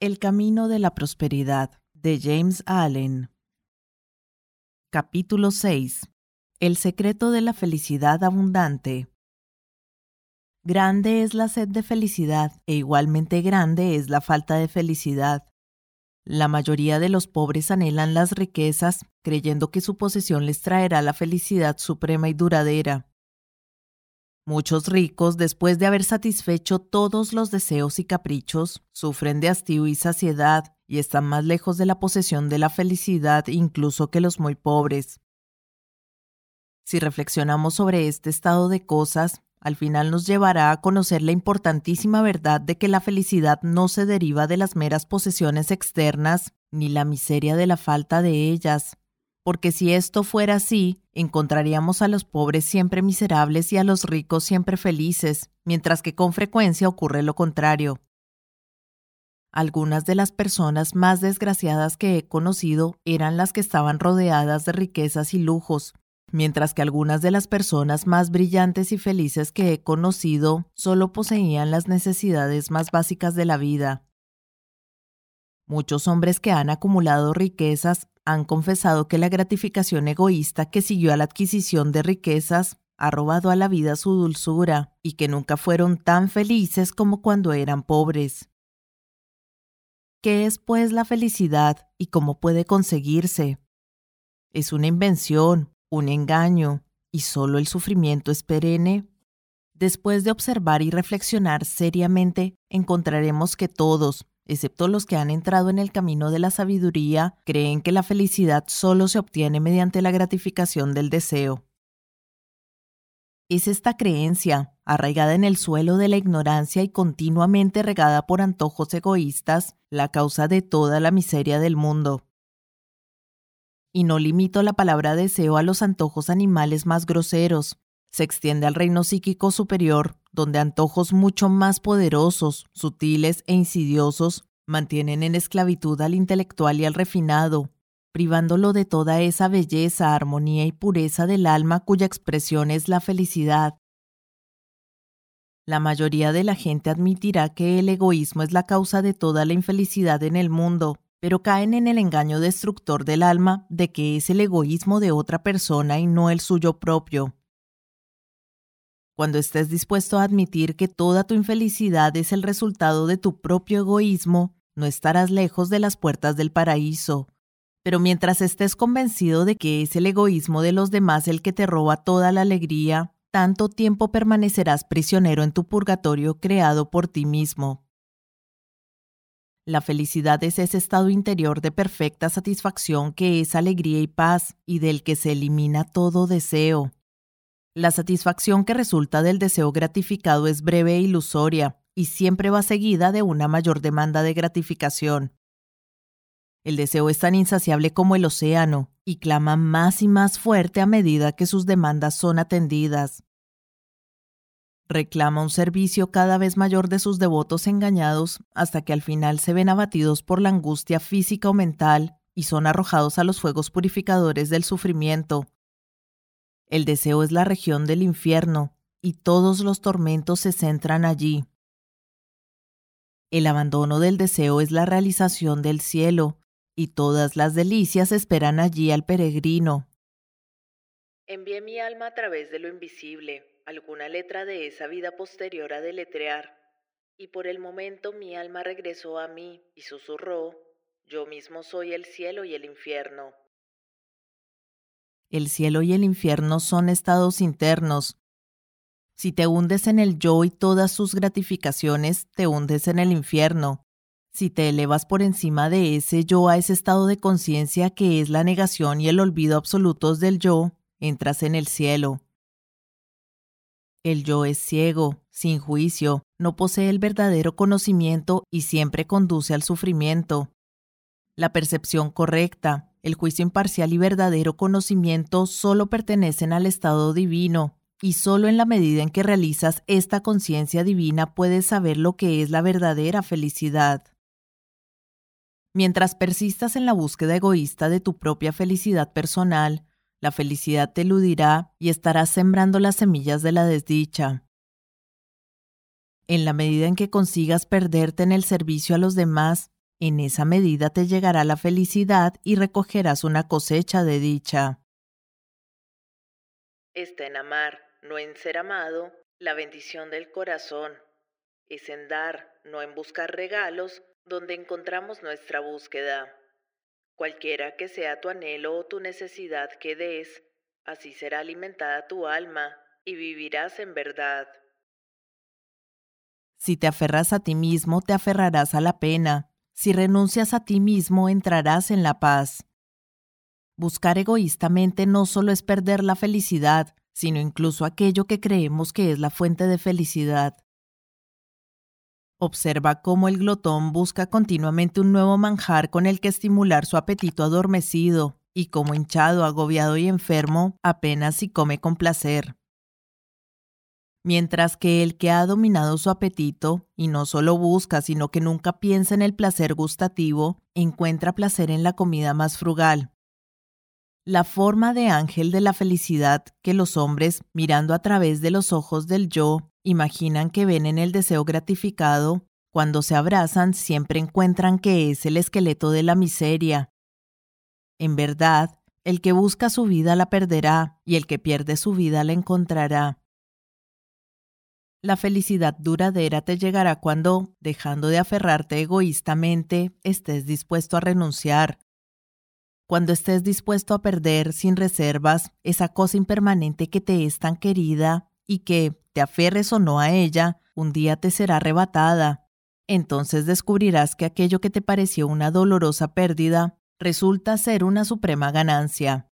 El camino de la prosperidad de James Allen. Capítulo 6. El secreto de la felicidad abundante. Grande es la sed de felicidad e igualmente grande es la falta de felicidad. La mayoría de los pobres anhelan las riquezas creyendo que su posesión les traerá la felicidad suprema y duradera. Muchos ricos, después de haber satisfecho todos los deseos y caprichos, sufren de hastío y saciedad y están más lejos de la posesión de la felicidad incluso que los muy pobres. Si reflexionamos sobre este estado de cosas, al final nos llevará a conocer la importantísima verdad de que la felicidad no se deriva de las meras posesiones externas, ni la miseria de la falta de ellas, porque si esto fuera así, encontraríamos a los pobres siempre miserables y a los ricos siempre felices, mientras que con frecuencia ocurre lo contrario. Algunas de las personas más desgraciadas que he conocido eran las que estaban rodeadas de riquezas y lujos, mientras que algunas de las personas más brillantes y felices que he conocido solo poseían las necesidades más básicas de la vida. Muchos hombres que han acumulado riquezas han confesado que la gratificación egoísta que siguió a la adquisición de riquezas ha robado a la vida su dulzura y que nunca fueron tan felices como cuando eran pobres. ¿Qué es pues la felicidad y cómo puede conseguirse? ¿Es una invención, un engaño y solo el sufrimiento es perenne? Después de observar y reflexionar seriamente, encontraremos que todos, excepto los que han entrado en el camino de la sabiduría, creen que la felicidad solo se obtiene mediante la gratificación del deseo. Es esta creencia, arraigada en el suelo de la ignorancia y continuamente regada por antojos egoístas, la causa de toda la miseria del mundo. Y no limito la palabra deseo a los antojos animales más groseros, se extiende al reino psíquico superior, donde antojos mucho más poderosos, sutiles e insidiosos mantienen en esclavitud al intelectual y al refinado, privándolo de toda esa belleza, armonía y pureza del alma cuya expresión es la felicidad. La mayoría de la gente admitirá que el egoísmo es la causa de toda la infelicidad en el mundo, pero caen en el engaño destructor del alma de que es el egoísmo de otra persona y no el suyo propio. Cuando estés dispuesto a admitir que toda tu infelicidad es el resultado de tu propio egoísmo, no estarás lejos de las puertas del paraíso. Pero mientras estés convencido de que es el egoísmo de los demás el que te roba toda la alegría, tanto tiempo permanecerás prisionero en tu purgatorio creado por ti mismo. La felicidad es ese estado interior de perfecta satisfacción que es alegría y paz y del que se elimina todo deseo. La satisfacción que resulta del deseo gratificado es breve e ilusoria y siempre va seguida de una mayor demanda de gratificación. El deseo es tan insaciable como el océano y clama más y más fuerte a medida que sus demandas son atendidas. Reclama un servicio cada vez mayor de sus devotos engañados hasta que al final se ven abatidos por la angustia física o mental y son arrojados a los fuegos purificadores del sufrimiento, el deseo es la región del infierno, y todos los tormentos se centran allí. El abandono del deseo es la realización del cielo, y todas las delicias esperan allí al peregrino. Envié mi alma a través de lo invisible, alguna letra de esa vida posterior a deletrear, y por el momento mi alma regresó a mí y susurró, yo mismo soy el cielo y el infierno. El cielo y el infierno son estados internos. Si te hundes en el yo y todas sus gratificaciones, te hundes en el infierno. Si te elevas por encima de ese yo a ese estado de conciencia que es la negación y el olvido absolutos del yo, entras en el cielo. El yo es ciego, sin juicio, no posee el verdadero conocimiento y siempre conduce al sufrimiento. La percepción correcta, el juicio imparcial y verdadero conocimiento solo pertenecen al estado divino, y solo en la medida en que realizas esta conciencia divina puedes saber lo que es la verdadera felicidad. Mientras persistas en la búsqueda egoísta de tu propia felicidad personal, la felicidad te eludirá y estarás sembrando las semillas de la desdicha. En la medida en que consigas perderte en el servicio a los demás, En esa medida te llegará la felicidad y recogerás una cosecha de dicha. Está en amar, no en ser amado, la bendición del corazón. Es en dar, no en buscar regalos, donde encontramos nuestra búsqueda. Cualquiera que sea tu anhelo o tu necesidad que des, así será alimentada tu alma y vivirás en verdad. Si te aferras a ti mismo, te aferrarás a la pena. Si renuncias a ti mismo, entrarás en la paz. Buscar egoístamente no solo es perder la felicidad, sino incluso aquello que creemos que es la fuente de felicidad. Observa cómo el glotón busca continuamente un nuevo manjar con el que estimular su apetito adormecido, y como hinchado, agobiado y enfermo, apenas si come con placer mientras que el que ha dominado su apetito, y no solo busca, sino que nunca piensa en el placer gustativo, encuentra placer en la comida más frugal. La forma de ángel de la felicidad que los hombres, mirando a través de los ojos del yo, imaginan que ven en el deseo gratificado, cuando se abrazan siempre encuentran que es el esqueleto de la miseria. En verdad, el que busca su vida la perderá, y el que pierde su vida la encontrará. La felicidad duradera te llegará cuando, dejando de aferrarte egoístamente, estés dispuesto a renunciar. Cuando estés dispuesto a perder sin reservas esa cosa impermanente que te es tan querida y que, te aferres o no a ella, un día te será arrebatada. Entonces descubrirás que aquello que te pareció una dolorosa pérdida resulta ser una suprema ganancia.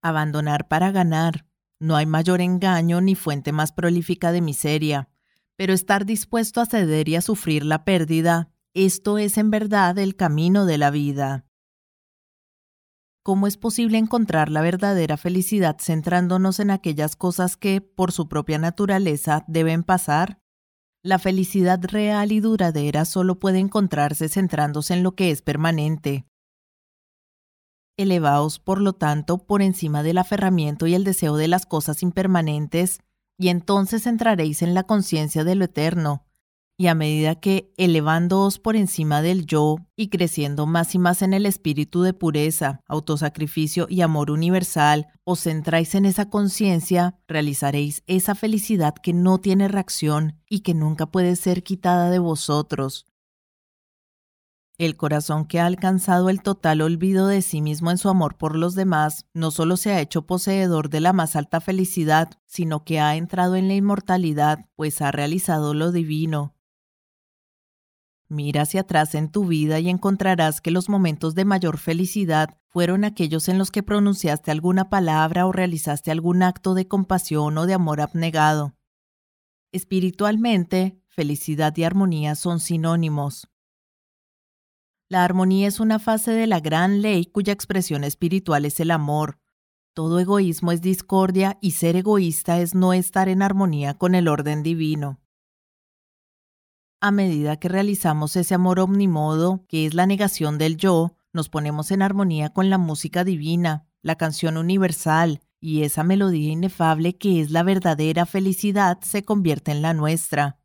Abandonar para ganar, no hay mayor engaño ni fuente más prolífica de miseria, pero estar dispuesto a ceder y a sufrir la pérdida, esto es en verdad el camino de la vida. ¿Cómo es posible encontrar la verdadera felicidad centrándonos en aquellas cosas que, por su propia naturaleza, deben pasar? La felicidad real y duradera solo puede encontrarse centrándose en lo que es permanente, Elevaos, por lo tanto, por encima del aferramiento y el deseo de las cosas impermanentes, y entonces entraréis en la conciencia de lo eterno. Y a medida que, elevándoos por encima del yo y creciendo más y más en el espíritu de pureza, autosacrificio y amor universal, os centráis en esa conciencia, realizaréis esa felicidad que no tiene reacción y que nunca puede ser quitada de vosotros. El corazón que ha alcanzado el total olvido de sí mismo en su amor por los demás, no solo se ha hecho poseedor de la más alta felicidad, sino que ha entrado en la inmortalidad, pues ha realizado lo divino. Mira hacia atrás en tu vida y encontrarás que los momentos de mayor felicidad fueron aquellos en los que pronunciaste alguna palabra o realizaste algún acto de compasión o de amor abnegado. Espiritualmente, felicidad y armonía son sinónimos. La armonía es una fase de la gran ley cuya expresión espiritual es el amor. Todo egoísmo es discordia y ser egoísta es no estar en armonía con el orden divino. A medida que realizamos ese amor omnimodo, que es la negación del yo, nos ponemos en armonía con la música divina, la canción universal, y esa melodía inefable que es la verdadera felicidad se convierte en la nuestra.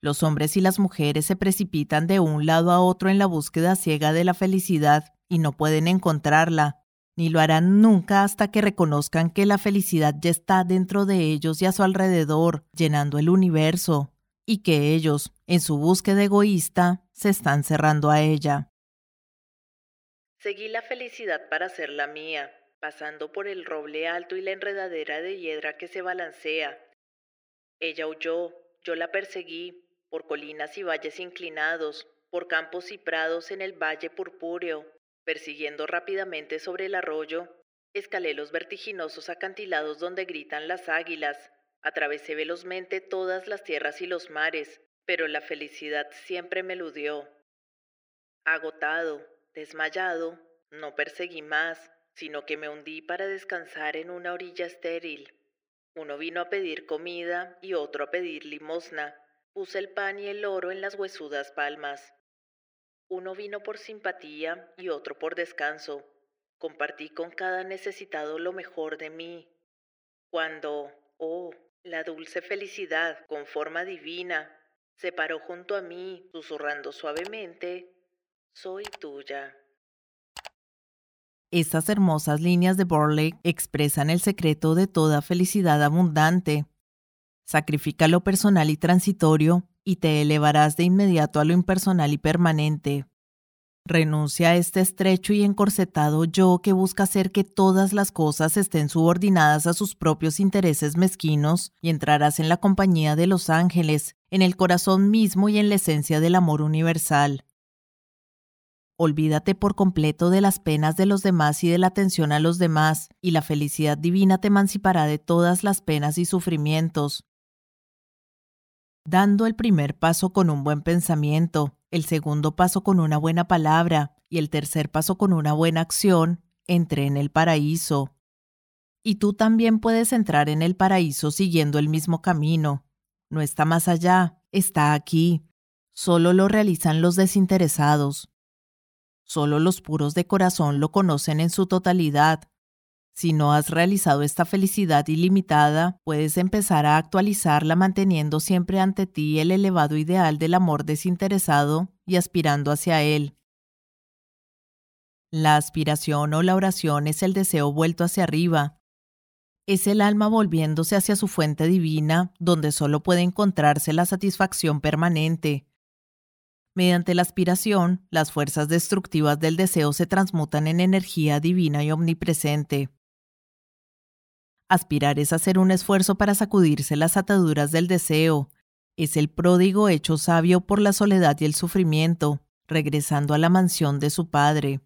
Los hombres y las mujeres se precipitan de un lado a otro en la búsqueda ciega de la felicidad y no pueden encontrarla, ni lo harán nunca hasta que reconozcan que la felicidad ya está dentro de ellos y a su alrededor, llenando el universo, y que ellos, en su búsqueda egoísta, se están cerrando a ella. Seguí la felicidad para ser la mía, pasando por el roble alto y la enredadera de hiedra que se balancea. Ella huyó, yo la perseguí, por colinas y valles inclinados, por campos y prados en el valle purpúreo, persiguiendo rápidamente sobre el arroyo, escalé los vertiginosos acantilados donde gritan las águilas, atravesé velozmente todas las tierras y los mares, pero la felicidad siempre me eludió. Agotado, desmayado, no perseguí más, sino que me hundí para descansar en una orilla estéril. Uno vino a pedir comida y otro a pedir limosna, Puse el pan y el oro en las huesudas palmas. Uno vino por simpatía y otro por descanso. Compartí con cada necesitado lo mejor de mí. Cuando, oh, la dulce felicidad con forma divina, Se paró junto a mí, susurrando suavemente, Soy tuya. Estas hermosas líneas de Borley expresan el secreto de toda felicidad abundante. Sacrifica lo personal y transitorio y te elevarás de inmediato a lo impersonal y permanente. Renuncia a este estrecho y encorsetado yo que busca hacer que todas las cosas estén subordinadas a sus propios intereses mezquinos y entrarás en la compañía de los ángeles, en el corazón mismo y en la esencia del amor universal. Olvídate por completo de las penas de los demás y de la atención a los demás, y la felicidad divina te emancipará de todas las penas y sufrimientos. Dando el primer paso con un buen pensamiento, el segundo paso con una buena palabra y el tercer paso con una buena acción, entré en el paraíso. Y tú también puedes entrar en el paraíso siguiendo el mismo camino. No está más allá, está aquí. Solo lo realizan los desinteresados. Solo los puros de corazón lo conocen en su totalidad. Si no has realizado esta felicidad ilimitada, puedes empezar a actualizarla manteniendo siempre ante ti el elevado ideal del amor desinteresado y aspirando hacia él. La aspiración o la oración es el deseo vuelto hacia arriba. Es el alma volviéndose hacia su fuente divina, donde solo puede encontrarse la satisfacción permanente. Mediante la aspiración, las fuerzas destructivas del deseo se transmutan en energía divina y omnipresente. Aspirar es hacer un esfuerzo para sacudirse las ataduras del deseo. Es el pródigo hecho sabio por la soledad y el sufrimiento, regresando a la mansión de su padre.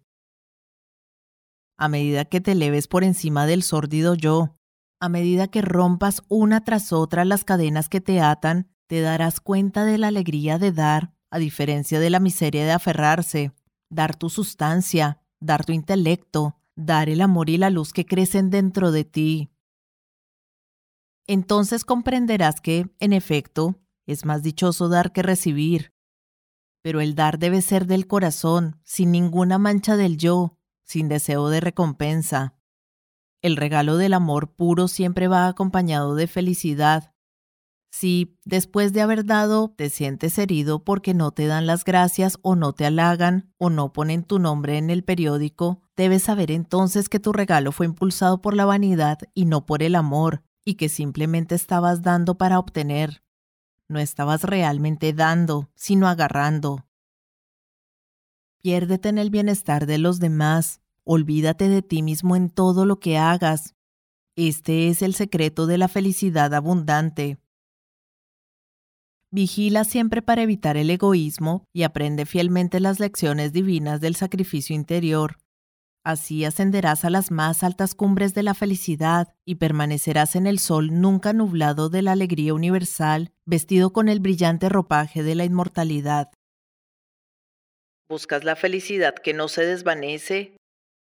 A medida que te eleves por encima del sórdido yo, a medida que rompas una tras otra las cadenas que te atan, te darás cuenta de la alegría de dar, a diferencia de la miseria de aferrarse, dar tu sustancia, dar tu intelecto, dar el amor y la luz que crecen dentro de ti, entonces comprenderás que, en efecto, es más dichoso dar que recibir. Pero el dar debe ser del corazón, sin ninguna mancha del yo, sin deseo de recompensa. El regalo del amor puro siempre va acompañado de felicidad. Si, después de haber dado, te sientes herido porque no te dan las gracias o no te halagan o no ponen tu nombre en el periódico, debes saber entonces que tu regalo fue impulsado por la vanidad y no por el amor, y que simplemente estabas dando para obtener. No estabas realmente dando, sino agarrando. Piérdete en el bienestar de los demás, olvídate de ti mismo en todo lo que hagas. Este es el secreto de la felicidad abundante. Vigila siempre para evitar el egoísmo y aprende fielmente las lecciones divinas del sacrificio interior. Así ascenderás a las más altas cumbres de la felicidad y permanecerás en el sol nunca nublado de la alegría universal, vestido con el brillante ropaje de la inmortalidad. ¿Buscas la felicidad que no se desvanece?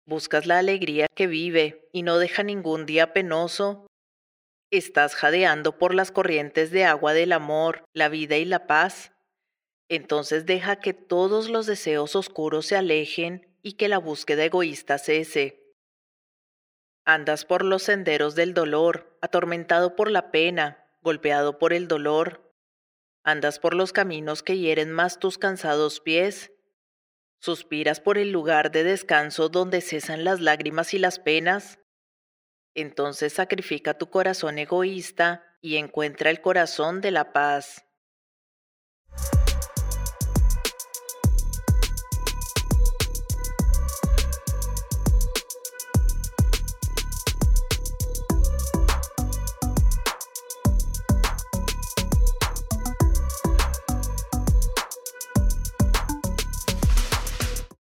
¿Buscas la alegría que vive y no deja ningún día penoso? ¿Estás jadeando por las corrientes de agua del amor, la vida y la paz? Entonces deja que todos los deseos oscuros se alejen y que la búsqueda egoísta cese. Andas por los senderos del dolor, atormentado por la pena, golpeado por el dolor. Andas por los caminos que hieren más tus cansados pies. Suspiras por el lugar de descanso donde cesan las lágrimas y las penas. Entonces sacrifica tu corazón egoísta y encuentra el corazón de la paz.